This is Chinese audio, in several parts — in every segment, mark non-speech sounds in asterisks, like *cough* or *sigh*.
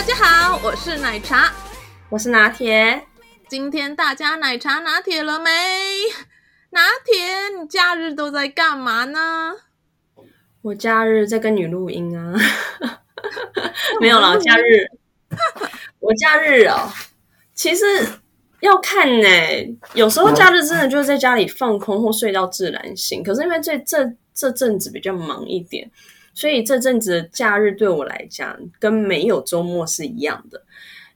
奶茶，我是拿铁。今天大家奶茶拿铁了没？拿铁，你假日都在干嘛呢？我假日在跟你录音啊，*laughs* 没有啦，假日，我假日哦，其实要看呢、欸。有时候假日真的就是在家里放空或睡到自然醒。可是因为这这这阵子比较忙一点，所以这阵子的假日对我来讲跟没有周末是一样的。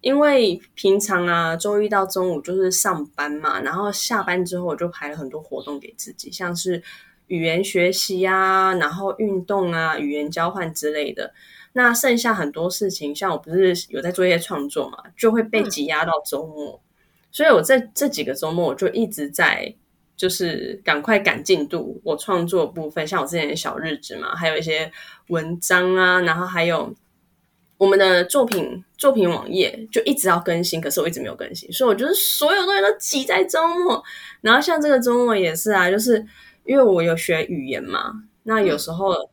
因为平常啊，周一到中午就是上班嘛，然后下班之后我就排了很多活动给自己，像是语言学习啊，然后运动啊，语言交换之类的。那剩下很多事情，像我不是有在做一些创作嘛，就会被挤压到周末。嗯、所以我这这几个周末我就一直在，就是赶快赶进度，我创作部分，像我之前的小日子嘛，还有一些文章啊，然后还有。我们的作品作品网页就一直要更新，可是我一直没有更新，所以我觉得所有东西都挤在周末。然后像这个周末也是啊，就是因为我有学语言嘛，那有时候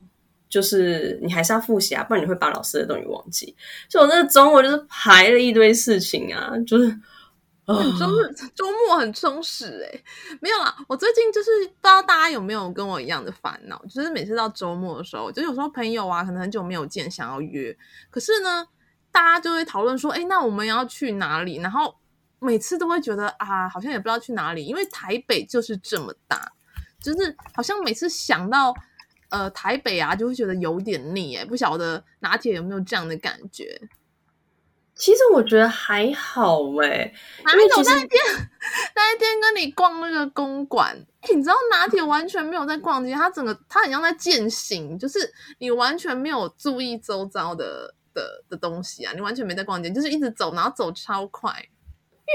就是你还是要复习啊，不然你会把老师的东西忘记。所以我这个周末就是排了一堆事情啊，就是。周日周末很充实哎、欸，没有啦。我最近就是不知道大家有没有跟我一样的烦恼，就是每次到周末的时候，就有时候朋友啊，可能很久没有见，想要约，可是呢，大家就会讨论说，哎，那我们要去哪里？然后每次都会觉得啊，好像也不知道去哪里，因为台北就是这么大，就是好像每次想到呃台北啊，就会觉得有点腻哎、欸，不晓得拿铁有没有这样的感觉？其实我觉得还好哎、欸，哪有那一天 *laughs* 那一天跟你逛那个公馆，你知道拿铁完全没有在逛街，他整个他很像在践行，就是你完全没有注意周遭的的的东西啊，你完全没在逛街，就是一直走，然后走超快。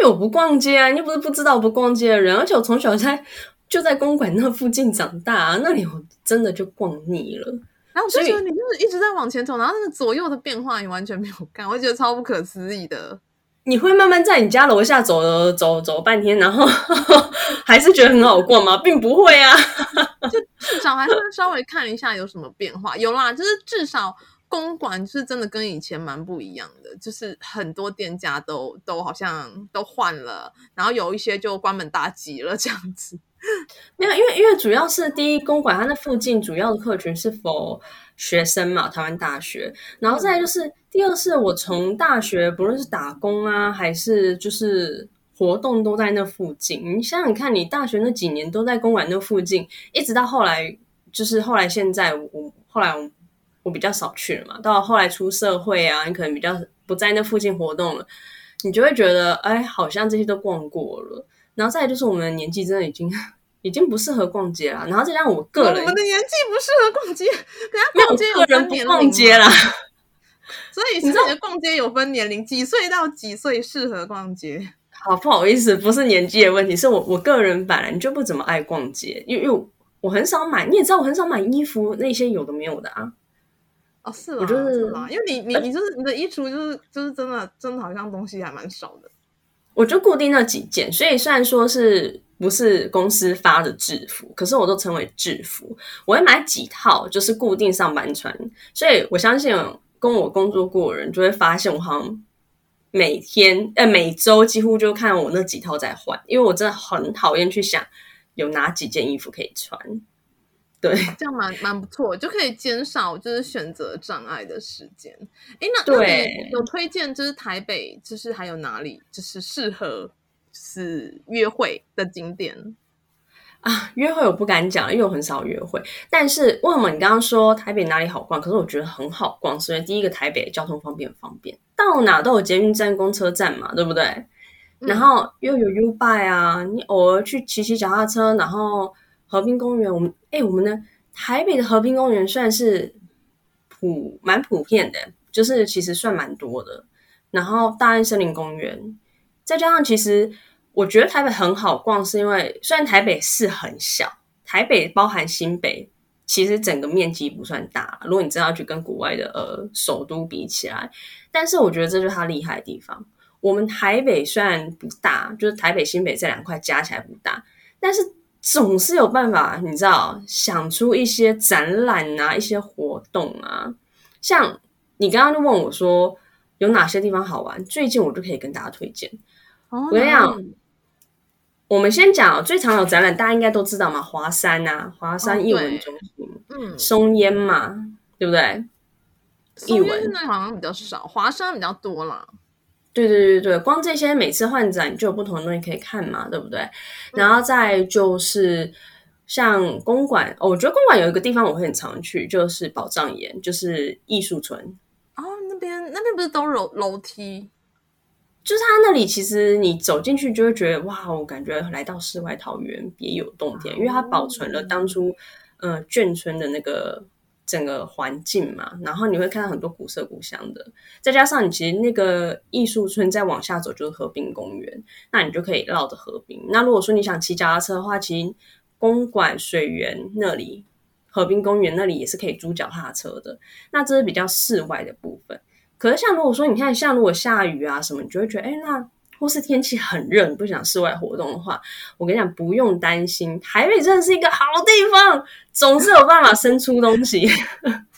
因为我不逛街啊，你又不是不知道我不逛街的人，而且我从小在就在公馆那附近长大，啊，那里我真的就逛腻了。然后我就觉得你就是一直在往前走，然后那个左右的变化你完全没有看，我觉得超不可思议的。你会慢慢在你家楼下走走走半天，然后 *laughs* 还是觉得很好逛吗？并不会啊，就至少还是稍微看一下有什么变化。有啦，就是至少公馆是真的跟以前蛮不一样的，就是很多店家都都好像都换了，然后有一些就关门大吉了这样子。*laughs* 没有，因为因为主要是第一公馆，它那附近主要的客群是 for 学生嘛，台湾大学。然后再来就是第二是，我从大学不论是打工啊，还是就是活动都在那附近。你想想看，你大学那几年都在公馆那附近，一直到后来就是后来现在我后来我，我比较少去了嘛。到后来出社会啊，你可能比较不在那附近活动了，你就会觉得哎，好像这些都逛过了。然后再来就是我们的年纪真的已经。已经不适合逛街了，然后再让我个人，我们的年纪不适合逛街，人家逛街有分年龄，逛街啦。所以现在的逛街有分年龄，几岁到几岁适合逛街？好，不好意思，不是年纪的问题，是我我个人本来就不怎么爱逛街，因为因为我很少买，你也知道我很少买衣服，那些有的没有的啊。哦，是吗？我就是，是吗？因为你你你就是你的衣橱就是就是真的真的好像东西还蛮少的。我就固定那几件，所以虽然说是不是公司发的制服，可是我都称为制服。我会买几套，就是固定上班穿。所以我相信跟我工作过的人就会发现，我好像每天呃每周几乎就看我那几套在换，因为我真的很讨厌去想有哪几件衣服可以穿。对，这样蛮蛮不错，就可以减少就是选择障碍的时间。哎，那对那你有推荐就是台北，就是还有哪里就是适合是约会的景点啊？约会我不敢讲，因为我很少约会。但是为什么你刚刚说台北哪里好逛？可是我觉得很好逛，所以第一个台北交通方便方便，到哪都有捷运站、公车站嘛，对不对？然后又有 YouBike 啊，你偶尔去骑骑脚踏车，然后和平公园，我们哎，我们的台北的和平公园算是普蛮普遍的，就是其实算蛮多的。然后大安森林公园，再加上其实我觉得台北很好逛，是因为虽然台北市很小，台北包含新北，其实整个面积不算大。如果你真要去跟国外的呃首都比起来，但是我觉得这就是它厉害的地方。我们台北虽然不大，就是台北新北这两块加起来不大，但是总是有办法，你知道，想出一些展览啊，一些活动啊。像你刚刚就问我说有哪些地方好玩，最近我就可以跟大家推荐。我跟你讲，我们先讲最常有展览，大家应该都知道嘛，华山啊，华山艺文中心，嗯，松烟嘛，对不对？艺文现在好像比较少，华山比较多啦。对对对对，光这些每次换展就有不同的东西可以看嘛，对不对？然后再就是像公馆，哦，我觉得公馆有一个地方我会很常去，就是宝藏岩，就是艺术村。哦，那边那边不是都楼楼梯？就是它那里，其实你走进去就会觉得哇，我感觉来到世外桃源，别有洞天，因为它保存了当初呃眷村的那个。整个环境嘛，然后你会看到很多古色古香的，再加上你其实那个艺术村再往下走就是河滨公园，那你就可以绕着河滨。那如果说你想骑脚踏车的话，其实公馆水源那里、河滨公园那里也是可以租脚踏车的。那这是比较室外的部分。可是像如果说你看，像如果下雨啊什么，你就会觉得，哎，那。或是天气很热，你不想室外活动的话，我跟你讲，不用担心，台北真的是一个好地方，总是有办法生出东西。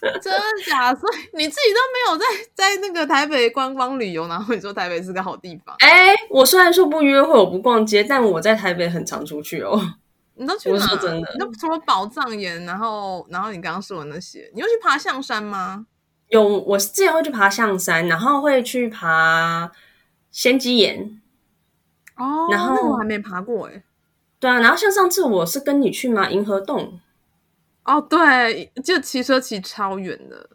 真的假的？所以你自己都没有在在那个台北观光旅游，然后你说台北是个好地方？哎、欸，我虽然说不约会，我不逛街，但我在台北很常出去哦。你都去哪？我说真的，那除了宝藏岩，然后然后你刚刚说的那些，你又去爬象山吗？有，我之前会去爬象山，然后会去爬。仙鸡岩哦，然后那我还没爬过哎。对啊，然后像上次我是跟你去嘛？银河洞哦，对，就骑车骑超远的。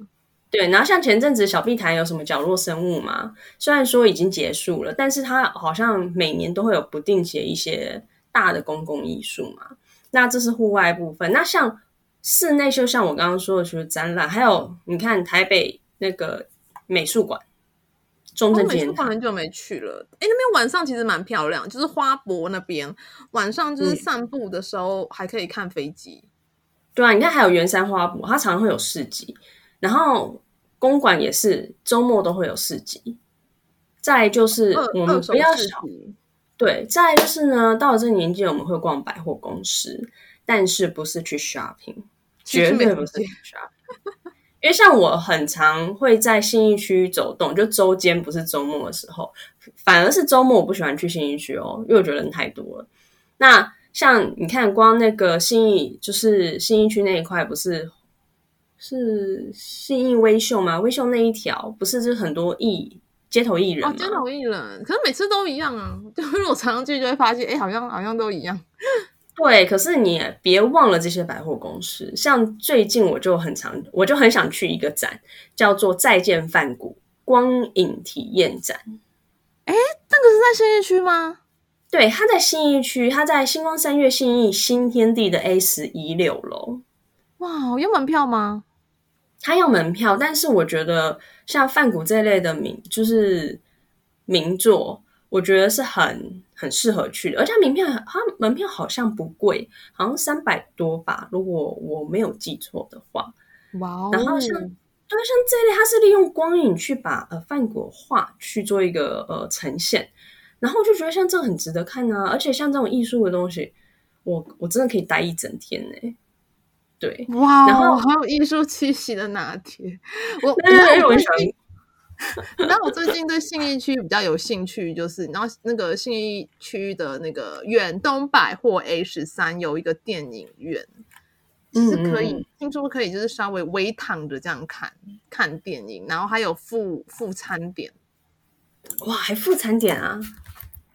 对，然后像前阵子小碧潭有什么角落生物嘛？虽然说已经结束了，但是它好像每年都会有不定期的一些大的公共艺术嘛。那这是户外部分。那像室内，就像我刚刚说的，就是展览，还有你看台北那个美术馆。中正纪念堂，很久没去了。哎，那边晚上其实蛮漂亮，就是花博那边晚上就是散步的时候还可以看飞机。嗯、对啊，你看还有圆山花博，它常常会有市集。然后公馆也是周末都会有市集。再就是我们不要少，对，再就是呢，到了这个年纪我们会逛百货公司，但是不是去 shopping，绝对不是去 shopping。因为像我很常会在信义区走动，就周间不是周末的时候，反而是周末我不喜欢去信义区哦，因为我觉得人太多了。那像你看，光那个信义，就是信义区那一块，不是是信义威秀吗？威秀那一条不是就很多艺街头艺人吗？哦，街头艺人，可是每次都一样啊，*laughs* 就是我常常去就会发现，哎，好像好像都一样。对，可是你别忘了这些百货公司。像最近我就很常，我就很想去一个展，叫做“再见梵谷”光影体验展。哎，那个是在新义区吗？对，它在新义区，它在星光三月新义新天地的 A 十一六楼。哇，有门票吗？它要门票，但是我觉得像梵谷这类的名，就是名作。我觉得是很很适合去的，而且门票它门票好像不贵，好像三百多吧，如果我没有记错的话。哇哦！然后像对像这一类，它是利用光影去把呃梵谷画去做一个呃呈现，然后我就觉得像这很值得看啊，而且像这种艺术的东西，我我真的可以待一整天呢、欸。对，哇、哦，然后还有艺术气息的拿铁，我对对 *laughs* 对，我那我最近对信义区比较有兴趣，就是然后那个信义区的那个远东百货 A 十三有一个电影院，是可以、嗯、听说可以就是稍微微躺着这样看看电影，然后还有附附餐点，哇，还附餐点啊？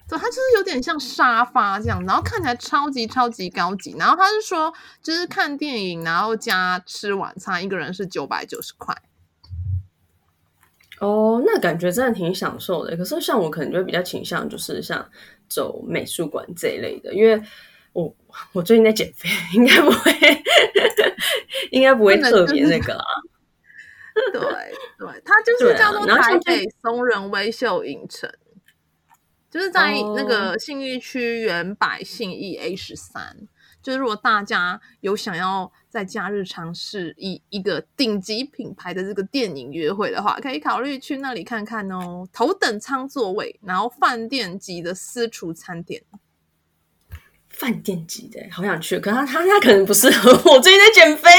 对，它就是有点像沙发这样，然后看起来超级超级高级。然后他是说，就是看电影，然后加吃晚餐，一个人是九百九十块。哦，那感觉真的挺享受的。可是像我可能就会比较倾向就是像走美术馆这一类的，因为我我最近在减肥，应该不会，*laughs* 应该不会特别那个啊。对对，它就是叫做台北松仁威秀影城，就是在那个信义区原百信义 A 十三。就是如果大家有想要在假日尝试一一个顶级品牌的这个电影约会的话，可以考虑去那里看看哦。头等舱座位，然后饭店级的私厨餐点，饭店级的好想去，可是他他他可能不适合我，最近在减肥。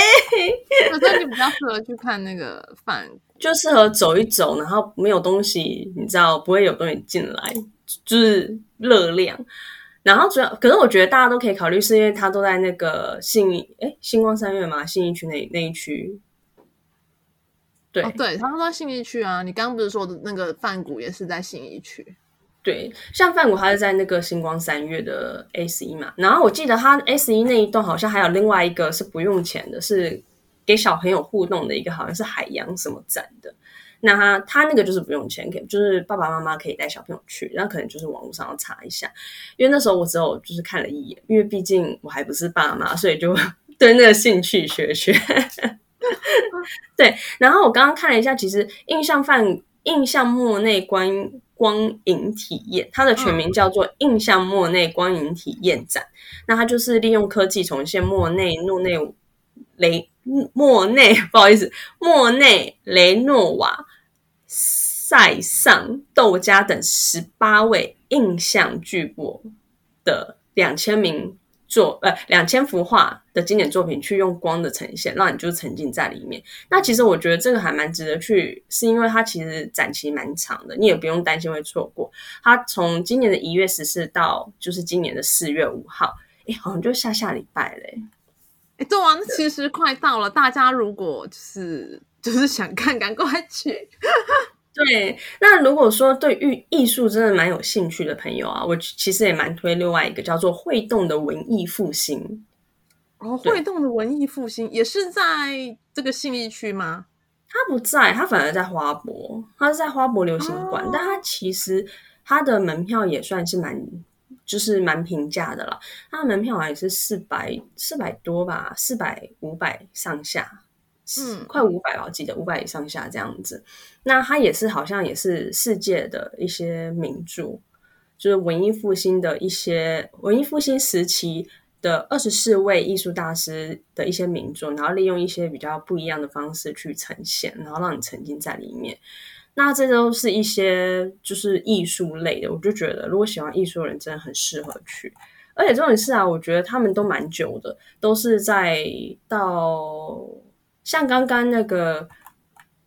我觉得你比较适合去看那个饭，*laughs* 就适合走一走，然后没有东西，你知道不会有东西进来，就是热量。然后主要，可是我觉得大家都可以考虑，是因为它都在那个信义，哎，星光三月嘛，信义区那那一区。对、哦、对，他们都在信义区啊。你刚刚不是说的那个梵谷也是在信义区？对，像梵谷它是在那个星光三月的 S 一嘛。然后我记得它 S 一那一栋好像还有另外一个是不用钱的，是给小朋友互动的一个，好像是海洋什么展的。那他他那个就是不用钱，可以就是爸爸妈妈可以带小朋友去，然后可能就是网络上要查一下，因为那时候我只有就是看了一眼，因为毕竟我还不是爸妈，所以就 *laughs* 对那个兴趣学学。*laughs* 对，然后我刚刚看了一下，其实印象范印象莫内光光影体验，它的全名叫做印象莫内光影体验展。嗯、那它就是利用科技重现莫内诺内雷。莫内，不好意思，莫内、雷诺瓦、塞尚、窦家等十八位印象巨擘的两千名作，呃，两千幅画的经典作品，去用光的呈现，让你就沉浸在里面。那其实我觉得这个还蛮值得去，是因为它其实展期蛮长的，你也不用担心会错过。它从今年的一月十四到就是今年的四月五号，哎，好像就下下礼拜嘞。哎，对啊，那其实快到了。大家如果就是就是想看，赶快去。*laughs* 对，那如果说对于艺术真的蛮有兴趣的朋友啊，我其实也蛮推另外一个叫做“会动”的文艺复兴。哦，会动的文艺复兴也是在这个信义区吗？它不在，它反而在花博，它是在花博流行馆，哦、但它其实它的门票也算是蛮。就是蛮平价的了，它的门票好像也是四百四百多吧，四百五百上下，嗯，快五百吧，我记得五百以上下这样子。那它也是好像也是世界的一些名著，就是文艺复兴的一些文艺复兴时期的二十四位艺术大师的一些名著，然后利用一些比较不一样的方式去呈现，然后让你沉浸在里面。那这都是一些就是艺术类的，我就觉得如果喜欢艺术的人真的很适合去。而且这种事啊，我觉得他们都蛮久的，都是在到像刚刚那个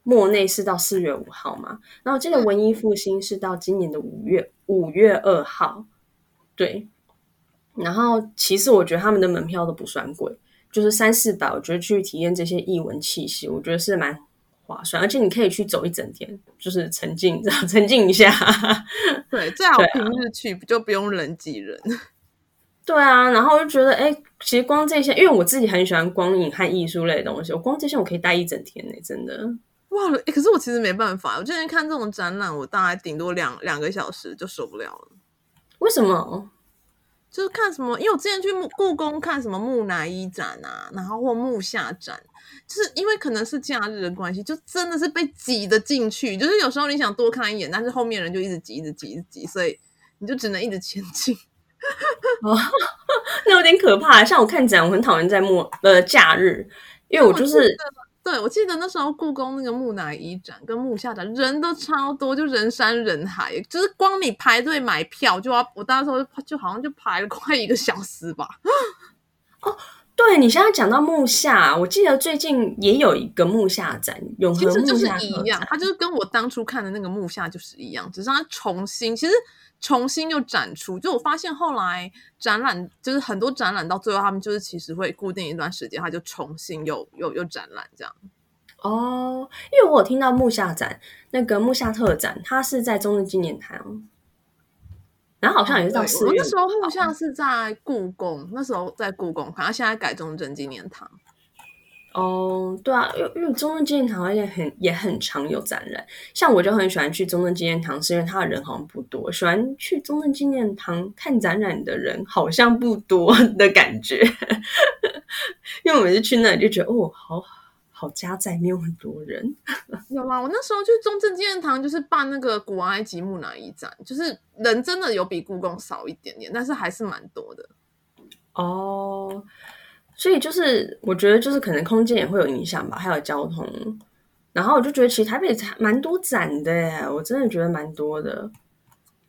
莫内是到四月五号嘛，然后这个文艺复兴是到今年的五月五月二号，对。然后其实我觉得他们的门票都不算贵，就是三四百，我觉得去体验这些艺文气息，我觉得是蛮。划算，而且你可以去走一整天，就是沉浸，沉浸一下。对，最好平日去，啊、就不用人挤人。对啊，然后我就觉得，哎，其实光这些，因为我自己很喜欢光影和艺术类的东西，我光这些我可以待一整天呢，真的。哇，可是我其实没办法，我之前看这种展览，我大概顶多两两个小时就受不了了。为什么？就是看什么，因为我之前去故宫看什么木乃伊展啊，然后或木下展，就是因为可能是假日的关系，就真的是被挤的进去。就是有时候你想多看一眼，但是后面人就一直挤，一直挤，一直挤，所以你就只能一直前进。*laughs* 哦，*laughs* 那有点可怕。像我看展，我很讨厌在末呃假日，因为我就是。对，我记得那时候故宫那个木乃伊展跟木下展人都超多，就人山人海，就是光你排队买票就要，我当时候就好像就排了快一个小时吧。*laughs* 哦，对，你现在讲到木下，我记得最近也有一个木下展，永恒木下展，其实就是一样，它就是跟我当初看的那个木下就是一样，只是它重新其实。重新又展出，就我发现后来展览就是很多展览到最后，他们就是其实会固定一段时间，他就重新又又又展览这样。哦，因为我有听到木下展那个木下特展，它是在中正纪念堂，然后好像也是到四月。那时候木下是在故宫，那时候在故宫，好像现在改中正纪念堂。哦，对啊，因为因为中正纪念堂也很也很常有展览，像我就很喜欢去中正纪念堂，是因为它的人好像不多。喜欢去中正纪念堂看展览的人好像不多的感觉，*laughs* 因为我每次去那里就觉得哦，好好家在，没有很多人。有啊？我那时候去中正纪念堂就是办那个古埃及木乃伊展，就是人真的有比故宫少一点点，但是还是蛮多的。哦。所以就是，我觉得就是可能空间也会有影响吧，还有交通。然后我就觉得，其实台北蛮多展的耶，我真的觉得蛮多的。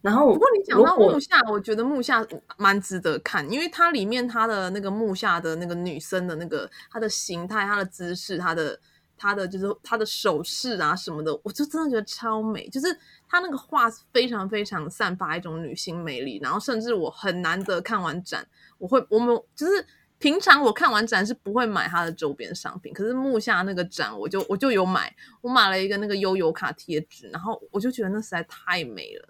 然后，不过你讲到木下，我觉得木下蛮值得看，因为它里面它的那个木下的那个女生的那个她的形态、她的姿势、她的她的就是她的手势啊什么的，我就真的觉得超美。就是她那个画非常非常散发一种女性魅力，然后甚至我很难得看完展，我会我们就是。平常我看完展是不会买它的周边商品，可是木下那个展我就我就有买，我买了一个那个悠游卡贴纸，然后我就觉得那实在太美了。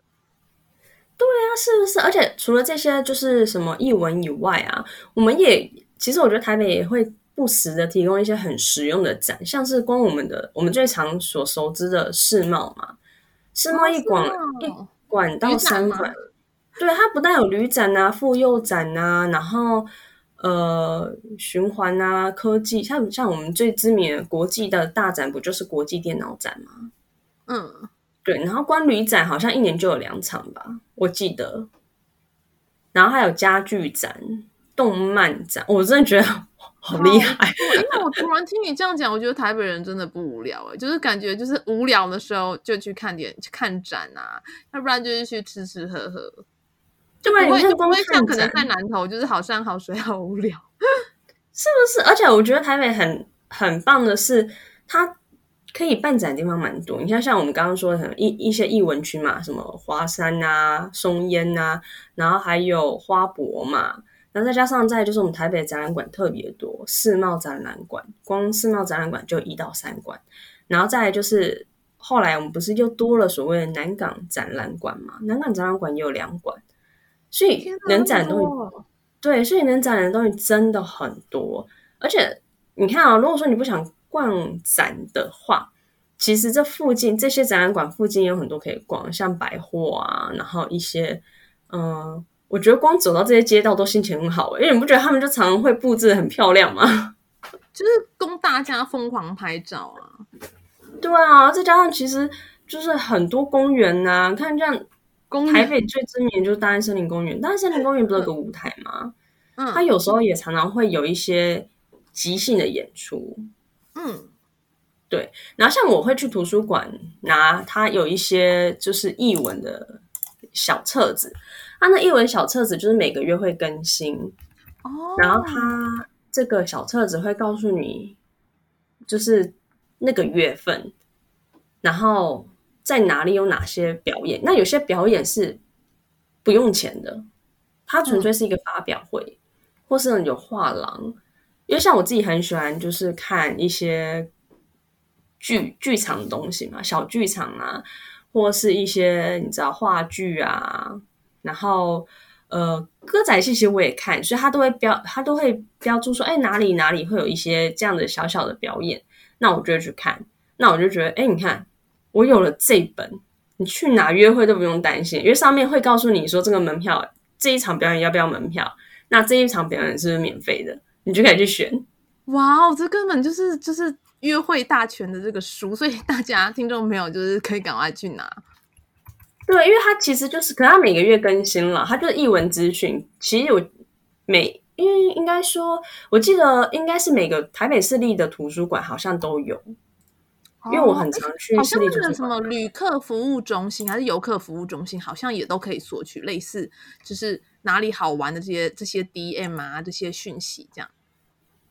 对啊，是不是？而且除了这些就是什么译文以外啊，我们也其实我觉得台北也会不时的提供一些很实用的展，像是光我们的我们最常所熟知的世贸嘛，世贸一馆、哦、一馆到三馆，对，它不但有旅展啊、妇幼展啊，然后。呃，循环啊，科技，像像我们最知名的国际的大展，不就是国际电脑展吗？嗯，对。然后关旅展好像一年就有两场吧，我记得。然后还有家具展、动漫展，我真的觉得 *laughs* 好厉害。因为我突然听你这样讲，我觉得台北人真的不无聊哎，就是感觉就是无聊的时候就去看点去看展啊，要不然就是去吃吃喝喝。就不会就不会像可能在南头，就是好山好水好无聊，*laughs* 是不是？而且我觉得台北很很棒的是，它可以办展的地方蛮多。你像像我们刚刚说的，很一一些艺文区嘛，什么华山啊、松烟啊，然后还有花博嘛，然后再加上再就是我们台北展览馆特别多，世贸展览馆光世贸展览馆就一到三馆，然后再来就是后来我们不是又多了所谓的南港展览馆嘛？南港展览馆也有两馆。所以能展的东西，对，所以能展的东西真的很多。而且你看啊，如果说你不想逛展的话，其实这附近这些展览馆附近有很多可以逛，像百货啊，然后一些，嗯，我觉得光走到这些街道都心情很好，因为你不觉得他们就常常会布置得很漂亮吗？就是供大家疯狂拍照啊。对啊，再加上其实就是很多公园啊，看这样。台北最知名就是大安森林公园，大安森林公园不是有个舞台吗？嗯，它有时候也常常会有一些即兴的演出。嗯，对。然后像我会去图书馆拿它有一些就是译文的小册子，它那译文小册子就是每个月会更新。哦。然后它这个小册子会告诉你，就是那个月份，然后。在哪里有哪些表演？那有些表演是不用钱的，它纯粹是一个发表会，或是有画廊。因为像我自己很喜欢，就是看一些剧剧场的东西嘛，小剧场啊，或是一些你知道话剧啊，然后呃歌仔戏其实我也看，所以他都会标，他都会标注说，哎，哪里哪里会有一些这样的小小的表演，那我就会去看，那我就觉得，哎，你看。我有了这本，你去哪约会都不用担心，因为上面会告诉你说这个门票这一场表演要不要门票，那这一场表演是不是免费的，你就可以去选。哇哦，这根本就是就是约会大全的这个书，所以大家听众朋友就是可以赶快去拿。对，因为它其实就是，可能它每个月更新了，它就是译文资讯。其实我每，因为应该说，我记得应该是每个台北市立的图书馆好像都有。因为我很常去，好像那个什么旅客服务中心还是游客服务中心，好像也都可以索取类似，就是哪里好玩的这些这些 DM 啊，这些讯息这样。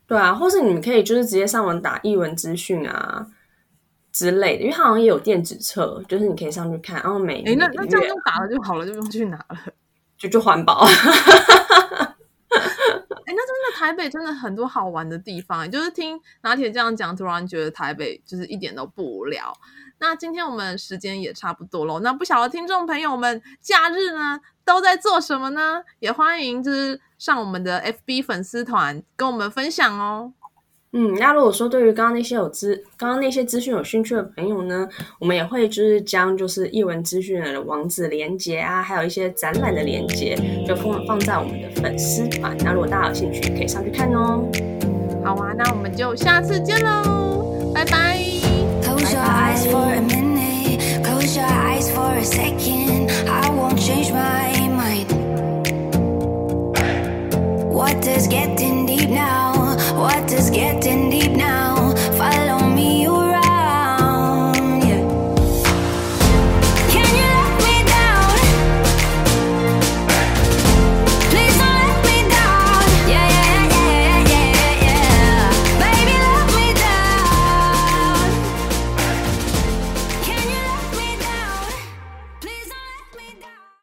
对啊，或是你们可以就是直接上网打译文资讯啊之类的，因为它好像也有电子册，就是你可以上去看。然后每哎，那那这样就打了就好了，就不用去拿了，就就环保。*laughs* 台北真的很多好玩的地方，就是听拿铁这样讲，突然觉得台北就是一点都不无聊。那今天我们时间也差不多了，那不晓得听众朋友们假日呢都在做什么呢？也欢迎就是上我们的 FB 粉丝团跟我们分享哦。嗯，那如果说对于刚刚那些有资，刚刚那些资讯有兴趣的朋友呢，我们也会就是将就是译文资讯的网址连接啊，还有一些展览的连接，就放放在我们的粉丝团。那如果大家有兴趣，可以上去看哦。好啊，那我们就下次见喽，拜拜。拜拜。